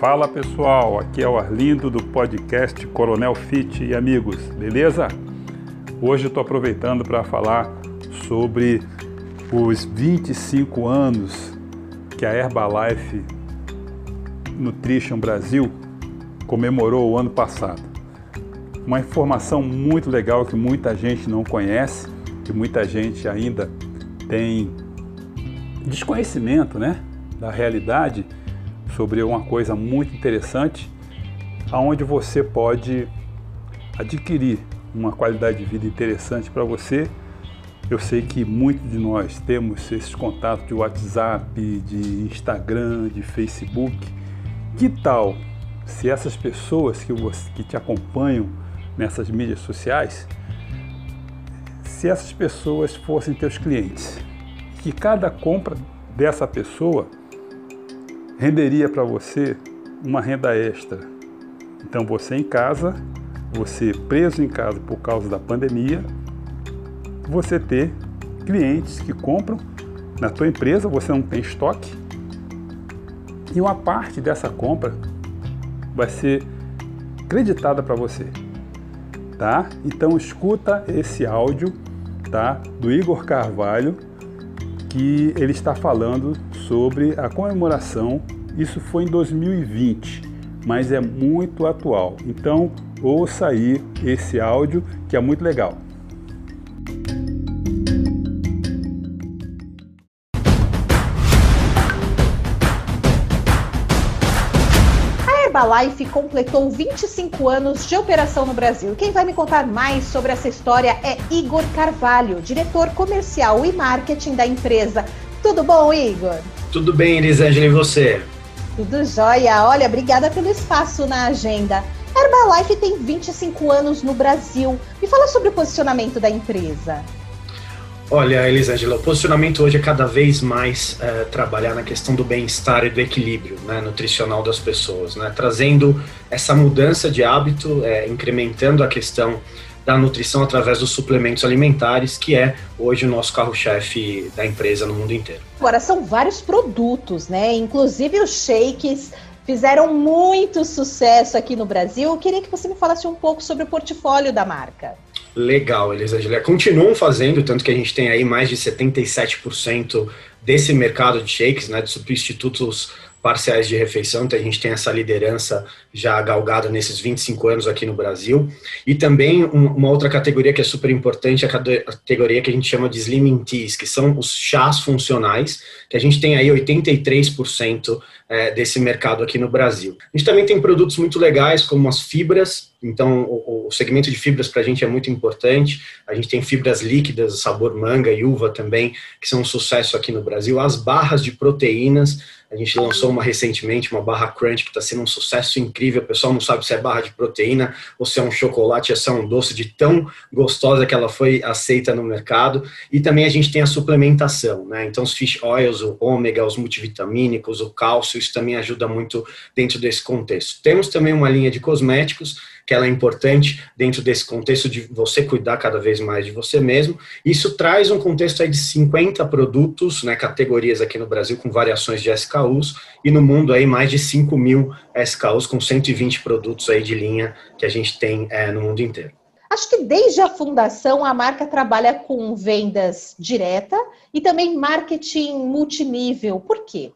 Fala pessoal, aqui é o Arlindo do podcast Coronel Fit e amigos, beleza? Hoje eu estou aproveitando para falar sobre os 25 anos que a Herbalife Nutrition Brasil comemorou o ano passado. Uma informação muito legal que muita gente não conhece, que muita gente ainda tem desconhecimento, né, da realidade sobre uma coisa muito interessante, aonde você pode adquirir uma qualidade de vida interessante para você. Eu sei que muitos de nós temos esses contatos de WhatsApp, de Instagram, de Facebook. Que tal se essas pessoas que, você, que te acompanham nessas mídias sociais, se essas pessoas fossem teus clientes, que cada compra dessa pessoa renderia para você uma renda extra. Então você em casa, você preso em casa por causa da pandemia, você ter clientes que compram na tua empresa, você não tem estoque, e uma parte dessa compra vai ser creditada para você, tá? Então escuta esse áudio, tá? Do Igor Carvalho, que ele está falando sobre a comemoração. Isso foi em 2020, mas é muito atual. Então, ouça aí esse áudio que é muito legal. Herbalife completou 25 anos de operação no Brasil. Quem vai me contar mais sobre essa história é Igor Carvalho, diretor comercial e marketing da empresa. Tudo bom, Igor? Tudo bem, Elisângela, e você? Tudo jóia. Olha, obrigada pelo espaço na agenda. Herbalife tem 25 anos no Brasil. Me fala sobre o posicionamento da empresa. Olha, Elisângela, o posicionamento hoje é cada vez mais é, trabalhar na questão do bem-estar e do equilíbrio né, nutricional das pessoas, né, trazendo essa mudança de hábito, é, incrementando a questão da nutrição através dos suplementos alimentares, que é hoje o nosso carro-chefe da empresa no mundo inteiro. Agora, são vários produtos, né? Inclusive os shakes fizeram muito sucesso aqui no Brasil. Eu queria que você me falasse um pouco sobre o portfólio da marca. Legal, Elisângela. Continuam fazendo, tanto que a gente tem aí mais de 77% desse mercado de shakes, né, de substitutos parciais de refeição, então a gente tem essa liderança já galgada nesses 25 anos aqui no Brasil. E também uma outra categoria que é super importante, a categoria que a gente chama de Slimming Teas, que são os chás funcionais, que a gente tem aí 83% é, desse mercado aqui no Brasil. A gente também tem produtos muito legais, como as fibras, então o, o segmento de fibras para a gente é muito importante. A gente tem fibras líquidas, sabor manga e uva também, que são um sucesso aqui no Brasil. As barras de proteínas, a gente lançou uma recentemente, uma barra crunch, que está sendo um sucesso incrível. O pessoal não sabe se é barra de proteína ou se é um chocolate, se é um doce de tão gostosa que ela foi aceita no mercado. E também a gente tem a suplementação, né? Então, os fish oils, o ômega, os multivitamínicos, o cálcio, isso também ajuda muito dentro desse contexto. Temos também uma linha de cosméticos que ela é importante dentro desse contexto de você cuidar cada vez mais de você mesmo. Isso traz um contexto aí de 50 produtos, né, categorias aqui no Brasil com variações de SKUs e no mundo aí mais de 5 mil SKUs com 120 produtos aí de linha que a gente tem é, no mundo inteiro. Acho que desde a fundação a marca trabalha com vendas direta e também marketing multinível. Por quê?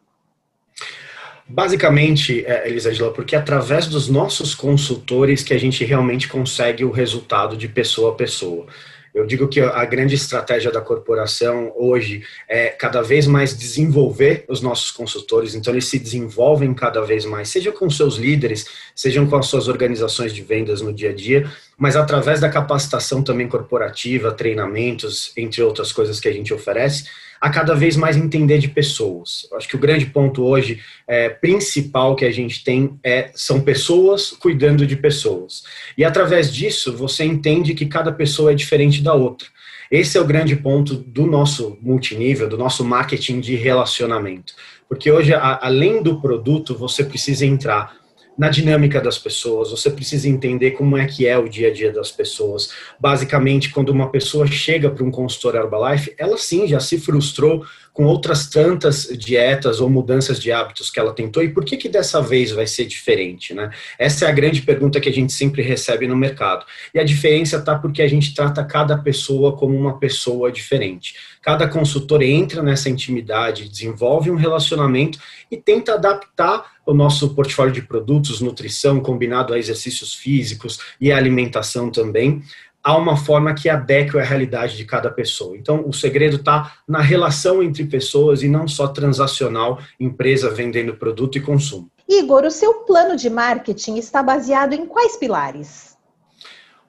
Basicamente, é, Elisângela, porque é através dos nossos consultores que a gente realmente consegue o resultado de pessoa a pessoa. Eu digo que a grande estratégia da corporação hoje é cada vez mais desenvolver os nossos consultores, então eles se desenvolvem cada vez mais, seja com seus líderes, sejam com as suas organizações de vendas no dia a dia, mas através da capacitação também corporativa, treinamentos, entre outras coisas que a gente oferece, a cada vez mais entender de pessoas. Eu acho que o grande ponto hoje é, principal que a gente tem é são pessoas cuidando de pessoas. E através disso você entende que cada pessoa é diferente da outra. Esse é o grande ponto do nosso multinível, do nosso marketing de relacionamento. Porque hoje, a, além do produto, você precisa entrar na dinâmica das pessoas, você precisa entender como é que é o dia a dia das pessoas. Basicamente, quando uma pessoa chega para um consultor Herbalife, ela sim já se frustrou com outras tantas dietas ou mudanças de hábitos que ela tentou e por que que dessa vez vai ser diferente, né? Essa é a grande pergunta que a gente sempre recebe no mercado. E a diferença está porque a gente trata cada pessoa como uma pessoa diferente. Cada consultor entra nessa intimidade, desenvolve um relacionamento e tenta adaptar o nosso portfólio de produtos, nutrição, combinado a exercícios físicos e alimentação também, a uma forma que adeque à realidade de cada pessoa. Então, o segredo está na relação entre pessoas e não só transacional, empresa vendendo produto e consumo. Igor, o seu plano de marketing está baseado em quais pilares?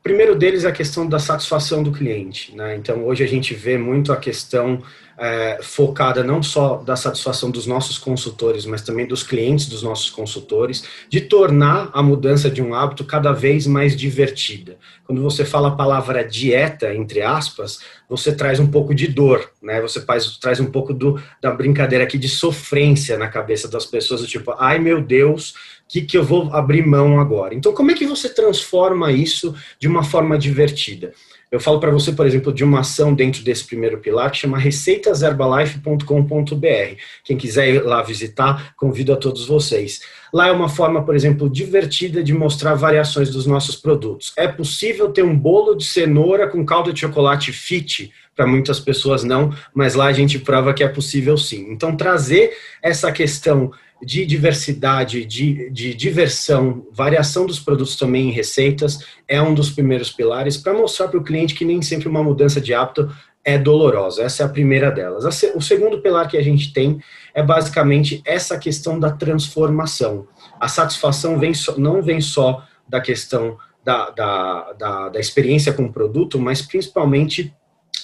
Primeiro deles é a questão da satisfação do cliente. Né? Então, hoje a gente vê muito a questão é, focada não só da satisfação dos nossos consultores, mas também dos clientes dos nossos consultores, de tornar a mudança de um hábito cada vez mais divertida. Quando você fala a palavra dieta, entre aspas, você traz um pouco de dor, né? Você faz, traz um pouco do, da brincadeira aqui de sofrência na cabeça das pessoas, tipo, ai meu Deus, que, que eu vou abrir mão agora? Então, como é que você transforma isso de uma forma divertida? Eu falo para você, por exemplo, de uma ação dentro desse primeiro pilar que chama receitaserbalife.com.br. Quem quiser ir lá visitar, convido a todos vocês. Lá é uma forma, por exemplo, divertida de mostrar variações dos nossos produtos. É possível ter um bolo de cenoura com calda de chocolate fit? Para muitas pessoas não, mas lá a gente prova que é possível sim. Então, trazer essa questão de diversidade, de, de diversão, variação dos produtos também em receitas, é um dos primeiros pilares para mostrar para o cliente que nem sempre uma mudança de hábito é dolorosa. Essa é a primeira delas. O segundo pilar que a gente tem é basicamente essa questão da transformação. A satisfação vem só, não vem só da questão da, da, da, da experiência com o produto, mas principalmente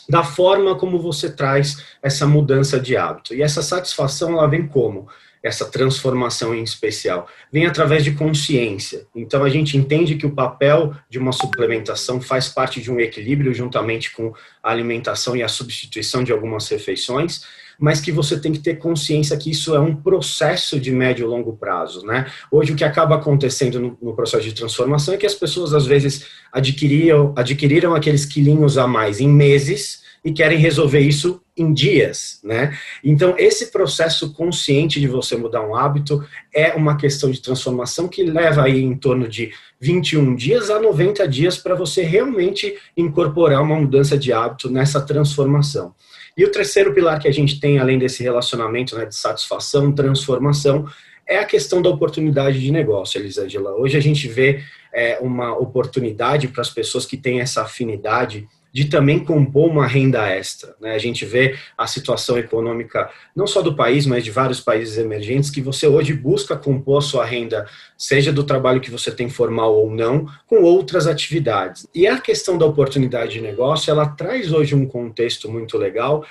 da forma como você traz essa mudança de hábito. E essa satisfação ela vem como? Essa transformação em especial? Vem através de consciência. Então a gente entende que o papel de uma suplementação faz parte de um equilíbrio juntamente com a alimentação e a substituição de algumas refeições, mas que você tem que ter consciência que isso é um processo de médio e longo prazo, né? Hoje o que acaba acontecendo no, no processo de transformação é que as pessoas às vezes adquiriam, adquiriram aqueles quilinhos a mais em meses, e querem resolver isso em dias, né? Então, esse processo consciente de você mudar um hábito é uma questão de transformação que leva aí em torno de 21 dias a 90 dias para você realmente incorporar uma mudança de hábito nessa transformação. E o terceiro pilar que a gente tem, além desse relacionamento né, de satisfação, transformação, é a questão da oportunidade de negócio, Elisângela. Hoje a gente vê é, uma oportunidade para as pessoas que têm essa afinidade de também compor uma renda extra. Né? A gente vê a situação econômica, não só do país, mas de vários países emergentes, que você hoje busca compor a sua renda, seja do trabalho que você tem formal ou não, com outras atividades. E a questão da oportunidade de negócio, ela traz hoje um contexto muito legal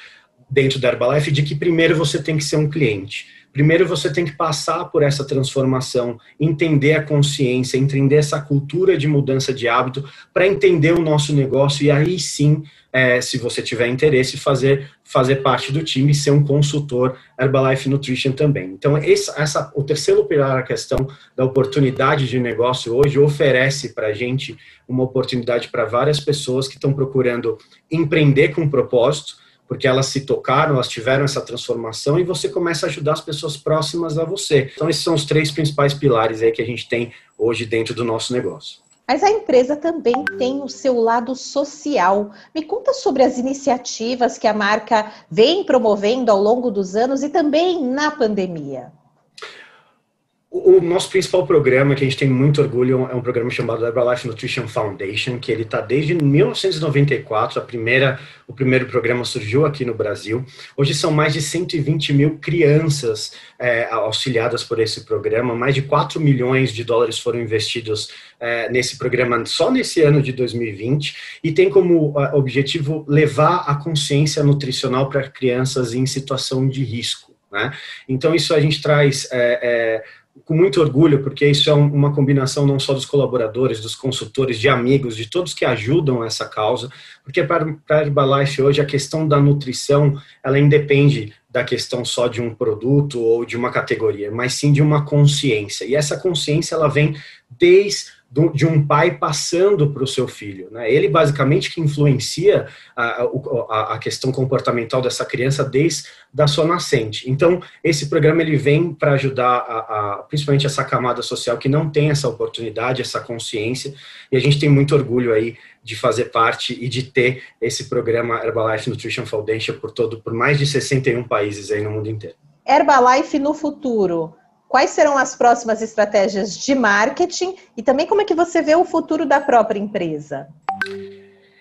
dentro da Herbalife de que primeiro você tem que ser um cliente. Primeiro você tem que passar por essa transformação, entender a consciência, entender essa cultura de mudança de hábito, para entender o nosso negócio e aí sim, é, se você tiver interesse, fazer, fazer parte do time e ser um consultor Herbalife Nutrition também. Então, esse, essa, o terceiro pilar, a questão da oportunidade de negócio hoje, oferece para a gente uma oportunidade para várias pessoas que estão procurando empreender com propósito, porque elas se tocaram, elas tiveram essa transformação e você começa a ajudar as pessoas próximas a você. Então, esses são os três principais pilares aí que a gente tem hoje dentro do nosso negócio. Mas a empresa também tem o seu lado social. Me conta sobre as iniciativas que a marca vem promovendo ao longo dos anos e também na pandemia. O nosso principal programa, que a gente tem muito orgulho, é um programa chamado Herbalife Nutrition Foundation, que ele está desde 1994, a primeira, o primeiro programa surgiu aqui no Brasil. Hoje são mais de 120 mil crianças é, auxiliadas por esse programa, mais de 4 milhões de dólares foram investidos é, nesse programa só nesse ano de 2020, e tem como objetivo levar a consciência nutricional para crianças em situação de risco. Né? Então, isso a gente traz... É, é com muito orgulho, porque isso é uma combinação não só dos colaboradores, dos consultores, de amigos, de todos que ajudam essa causa, porque para a Herbalife hoje a questão da nutrição, ela independe da questão só de um produto ou de uma categoria, mas sim de uma consciência. E essa consciência ela vem desde de um pai passando para o seu filho. Né? Ele basicamente que influencia a, a, a, questão comportamental dessa criança desde da sua nascente. Então, esse programa ele vem para ajudar a, a, principalmente essa camada social que não tem essa oportunidade, essa consciência, e a gente tem muito orgulho aí de fazer parte e de ter esse programa Herbalife Nutrition Foundation por todo, por mais de 61 países aí no mundo inteiro. Herbalife no futuro Quais serão as próximas estratégias de marketing e também como é que você vê o futuro da própria empresa?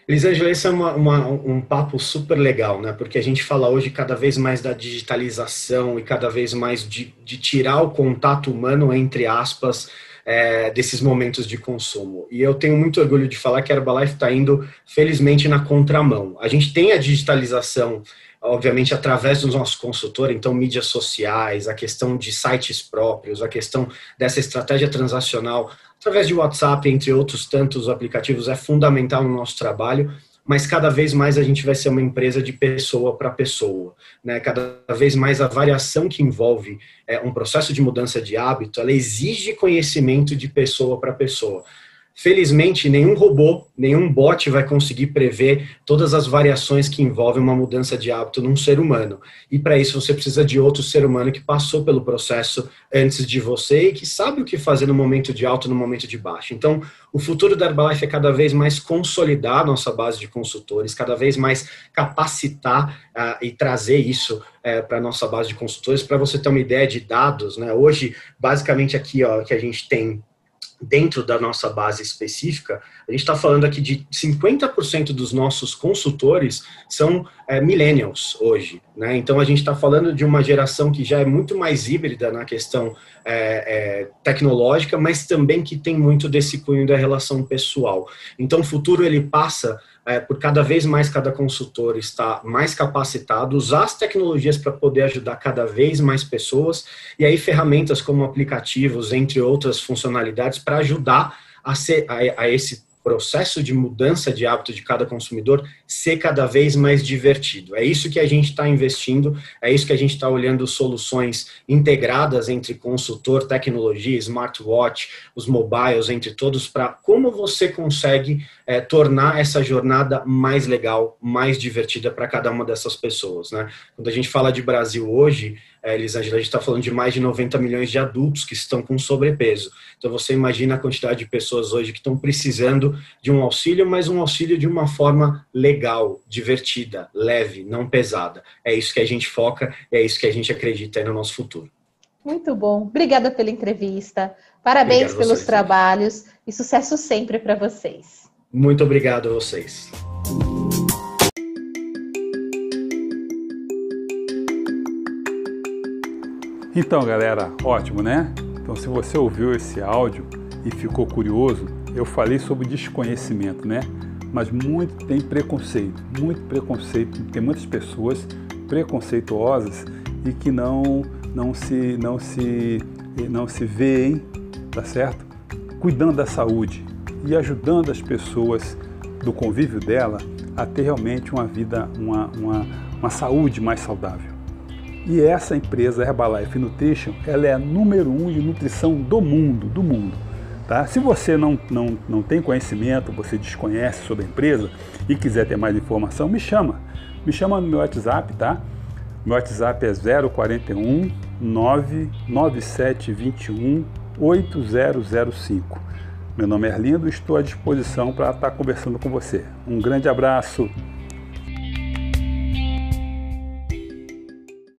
Elisângela, esse é uma, uma, um papo super legal, né? Porque a gente fala hoje cada vez mais da digitalização e cada vez mais de, de tirar o contato humano, entre aspas, é, desses momentos de consumo. E eu tenho muito orgulho de falar que a Herbalife está indo, felizmente, na contramão. A gente tem a digitalização obviamente através do nosso consultor, então mídias sociais, a questão de sites próprios, a questão dessa estratégia transacional, através de WhatsApp, entre outros tantos aplicativos, é fundamental no nosso trabalho, mas cada vez mais a gente vai ser uma empresa de pessoa para pessoa, né? Cada vez mais a variação que envolve é, um processo de mudança de hábito, ela exige conhecimento de pessoa para pessoa. Felizmente, nenhum robô, nenhum bot vai conseguir prever todas as variações que envolvem uma mudança de hábito num ser humano. E para isso você precisa de outro ser humano que passou pelo processo antes de você e que sabe o que fazer no momento de alto e no momento de baixo. Então, o futuro da Herbalife é cada vez mais consolidar a nossa base de consultores, cada vez mais capacitar uh, e trazer isso uh, para nossa base de consultores. Para você ter uma ideia de dados, né? hoje, basicamente aqui ó, que a gente tem dentro da nossa base específica, a gente está falando aqui de 50% dos nossos consultores são é, millennials hoje. Né? Então, a gente está falando de uma geração que já é muito mais híbrida na questão é, é, tecnológica, mas também que tem muito desse cunho da relação pessoal. Então, o futuro ele passa é, por cada vez mais cada consultor estar mais capacitado, usar as tecnologias para poder ajudar cada vez mais pessoas, e aí ferramentas como aplicativos, entre outras funcionalidades, para ajudar a, ser, a, a esse processo de mudança de hábito de cada consumidor ser cada vez mais divertido. É isso que a gente está investindo, é isso que a gente está olhando soluções integradas entre consultor, tecnologia, smartwatch, os mobiles, entre todos, para como você consegue é, tornar essa jornada mais legal, mais divertida para cada uma dessas pessoas. Né? Quando a gente fala de Brasil hoje, Elisângela, a gente está falando de mais de 90 milhões de adultos que estão com sobrepeso. Então você imagina a quantidade de pessoas hoje que estão precisando de um auxílio, mas um auxílio de uma forma legal, divertida, leve, não pesada. É isso que a gente foca, é isso que a gente acredita no nosso futuro. Muito bom. Obrigada pela entrevista. Parabéns obrigado pelos vocês, trabalhos e sucesso sempre para vocês. Muito obrigado a vocês. Então, galera, ótimo, né? Então, se você ouviu esse áudio e ficou curioso, eu falei sobre desconhecimento, né? Mas muito tem preconceito, muito preconceito. Tem muitas pessoas preconceituosas e que não não se não se não se veem, tá certo? Cuidando da saúde e ajudando as pessoas do convívio dela a ter realmente uma vida, uma, uma, uma saúde mais saudável. E essa empresa Herbalife Nutrition, ela é a número um de nutrição do mundo, do mundo. Tá? Se você não, não, não tem conhecimento, você desconhece sobre a empresa e quiser ter mais informação, me chama. Me chama no meu WhatsApp, tá? Meu WhatsApp é 041 99721 8005. Meu nome é Arlindo e estou à disposição para estar conversando com você. Um grande abraço.